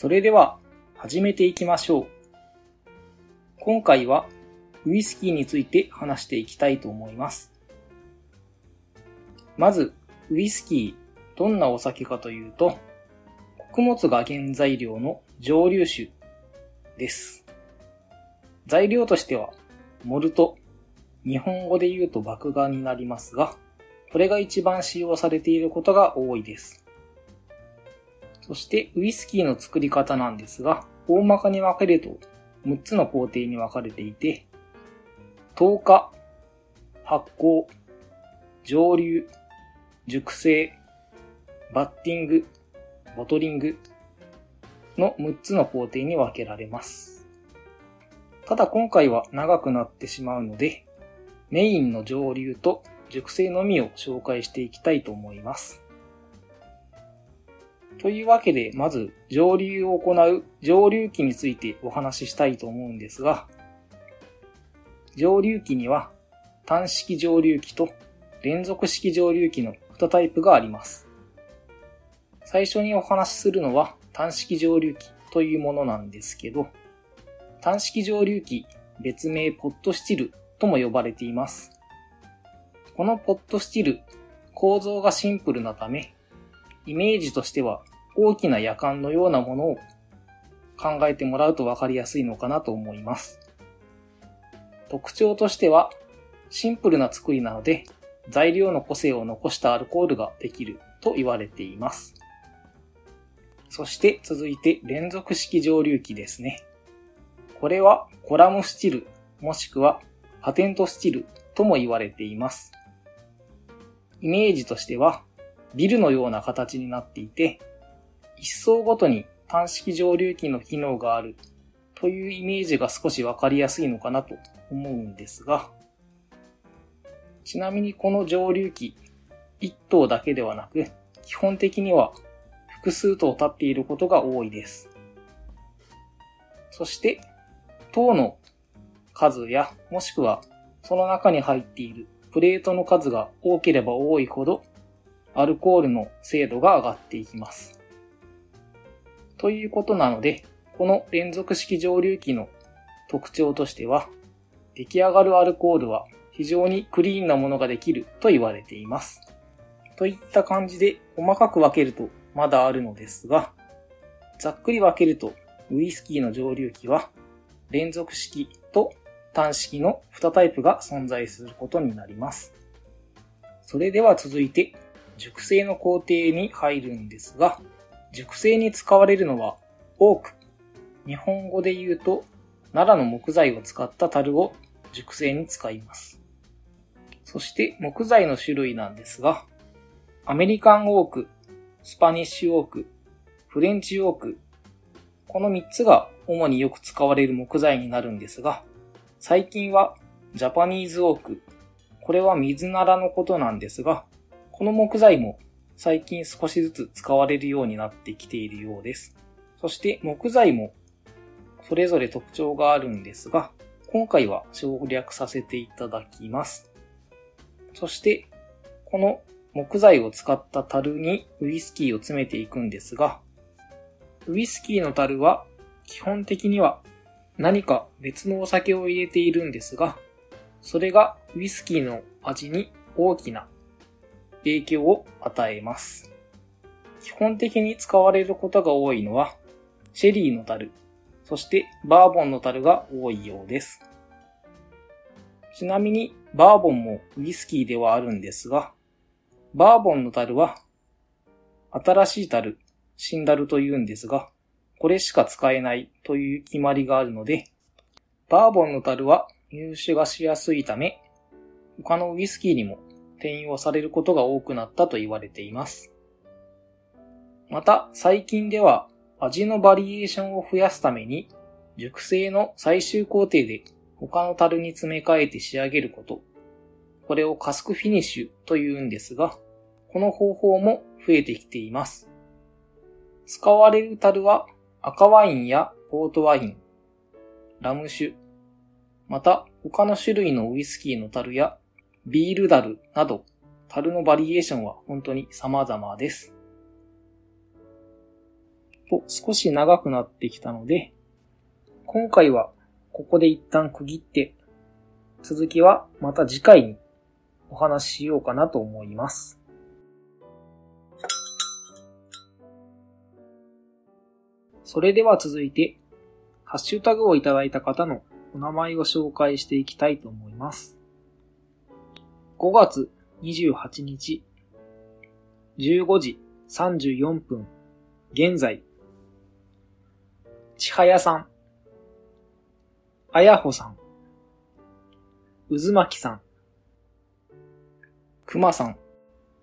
それでは始めていきましょう。今回はウイスキーについて話していきたいと思います。まず、ウイスキー、どんなお酒かというと、穀物が原材料の蒸留酒です。材料としては、モルト、日本語で言うと麦芽になりますが、これが一番使用されていることが多いです。そして、ウイスキーの作り方なんですが、大まかに分けると6つの工程に分かれていて、糖化、発酵、蒸留、熟成、バッティング、ボトリングの6つの工程に分けられます。ただ今回は長くなってしまうので、メインの蒸留と熟成のみを紹介していきたいと思います。というわけで、まず、蒸留を行う蒸留機についてお話ししたいと思うんですが、蒸留機には単式蒸留機と連続式蒸留機の2タイプがあります。最初にお話しするのは単式蒸留機というものなんですけど、単式蒸留機、別名ポットスチルとも呼ばれています。このポットスチル、構造がシンプルなため、イメージとしては大きな夜間のようなものを考えてもらうと分かりやすいのかなと思います。特徴としてはシンプルな作りなので材料の個性を残したアルコールができると言われています。そして続いて連続式蒸留機ですね。これはコラムスチルもしくはパテントスチルとも言われています。イメージとしてはビルのような形になっていて、一層ごとに単式蒸留機の機能があるというイメージが少しわかりやすいのかなと思うんですが、ちなみにこの蒸留機1頭だけではなく、基本的には複数頭立っていることが多いです。そして、塔の数やもしくはその中に入っているプレートの数が多ければ多いほどアルコールの精度が上がっていきます。ということなので、この連続式蒸留機の特徴としては、出来上がるアルコールは非常にクリーンなものができると言われています。といった感じで細かく分けるとまだあるのですが、ざっくり分けるとウイスキーの蒸留機は連続式と単式の2タイプが存在することになります。それでは続いて熟成の工程に入るんですが、熟成に使われるのは多く、日本語で言うと奈良の木材を使った樽を熟成に使います。そして木材の種類なんですが、アメリカンオーク、スパニッシュオーク、フレンチオーク、この3つが主によく使われる木材になるんですが、最近はジャパニーズオーク、これは水ならのことなんですが、この木材も最近少しずつ使われるようになってきているようです。そして木材もそれぞれ特徴があるんですが、今回は省略させていただきます。そして、この木材を使った樽にウイスキーを詰めていくんですが、ウイスキーの樽は基本的には何か別のお酒を入れているんですが、それがウイスキーの味に大きな影響を与えます。基本的に使われることが多いのは、シェリーの樽、そしてバーボンの樽が多いようです。ちなみに、バーボンもウイスキーではあるんですが、バーボンの樽は、新しい樽、新樽と言うんですが、これしか使えないという決まりがあるので、バーボンの樽は入手がしやすいため、他のウイスキーにも転用されることが多くなったと言われています。また、最近では味のバリエーションを増やすために、熟成の最終工程で他の樽に詰め替えて仕上げること。これをカスクフィニッシュと言うんですが、この方法も増えてきています。使われる樽は赤ワインやポートワイン、ラム酒、また他の種類のウイスキーの樽やビール樽など樽のバリエーションは本当に様々です。と少し長くなってきたので、今回はここで一旦区切って、続きはまた次回にお話ししようかなと思います。それでは続いて、ハッシュタグをいただいた方のお名前を紹介していきたいと思います。5月28日、15時34分、現在、ちはやさん、あやほさん、うずまきさん、くまさん、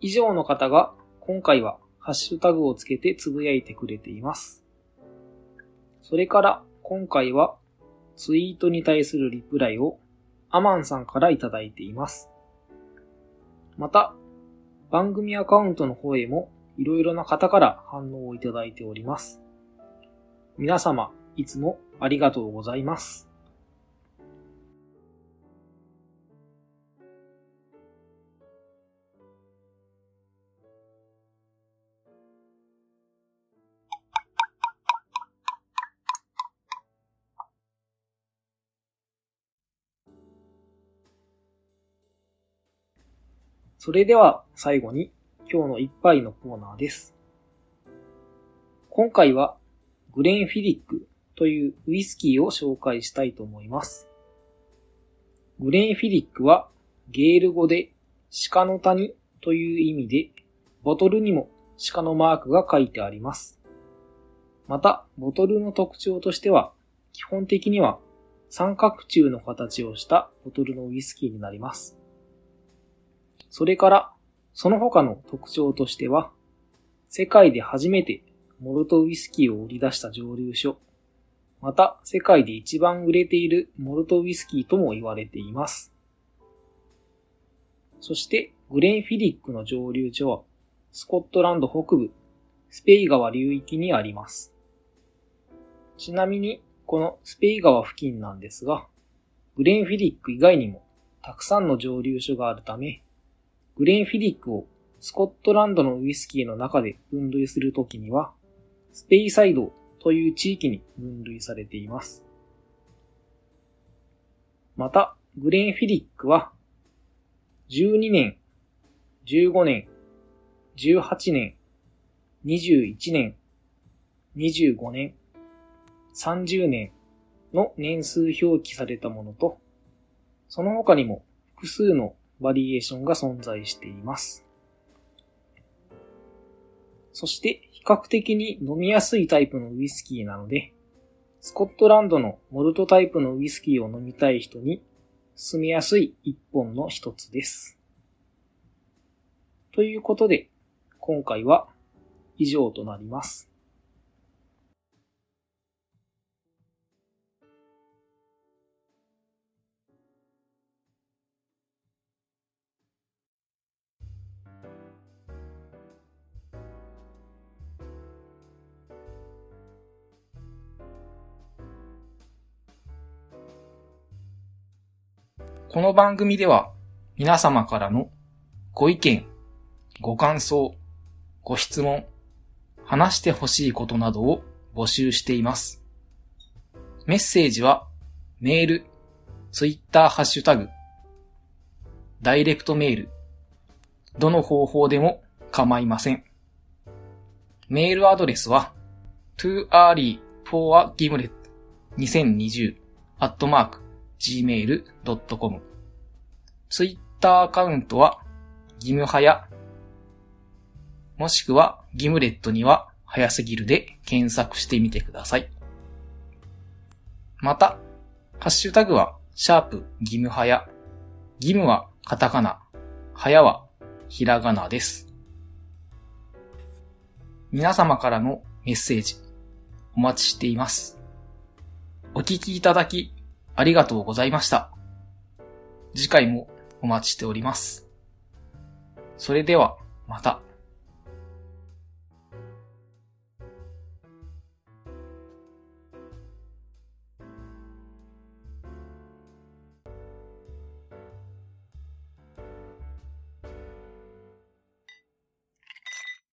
以上の方が今回はハッシュタグをつけてつぶやいてくれています。それから今回はツイートに対するリプライをアマンさんからいただいています。また、番組アカウントの方へもいろいろな方から反応をいただいております。皆様、いつもありがとうございます。それでは最後に今日の一杯のコーナーです。今回はグレンフィリックというウイスキーを紹介したいと思います。グレンフィリックはゲール語で鹿の谷という意味で、ボトルにも鹿のマークが書いてあります。また、ボトルの特徴としては、基本的には三角柱の形をしたボトルのウイスキーになります。それから、その他の特徴としては、世界で初めてモルトウイスキーを売り出した蒸留所、また世界で一番売れているモルトウイスキーとも言われています。そして、グレンフィリックの蒸留所は、スコットランド北部、スペイ川流域にあります。ちなみに、このスペイ川付近なんですが、グレンフィリック以外にもたくさんの蒸留所があるため、グレンフィリックをスコットランドのウイスキーの中で分類するときには、スペイサイドという地域に分類されています。また、グレンフィリックは、12年、15年、18年、21年、25年、30年の年数表記されたものと、その他にも複数のバリエーションが存在しています。そして比較的に飲みやすいタイプのウイスキーなので、スコットランドのモルトタイプのウイスキーを飲みたい人に進みやすい一本の一つです。ということで、今回は以上となります。この番組では皆様からのご意見、ご感想、ご質問、話してほしいことなどを募集しています。メッセージはメール、ツイッターハッシュタグ、ダイレクトメール、どの方法でも構いません。メールアドレスは too early for a gimlet 2020アットマーク gmail.com。ツイッターアカウントは、ギムハヤ、もしくはギムレットには早すぎるで検索してみてください。また、ハッシュタグは、シャープ義務はや。義務はカタカナ、はやはひらがなです。皆様からのメッセージ、お待ちしています。お聞きいただき、ありがとうございました。次回もお待ちしております。それでは、また。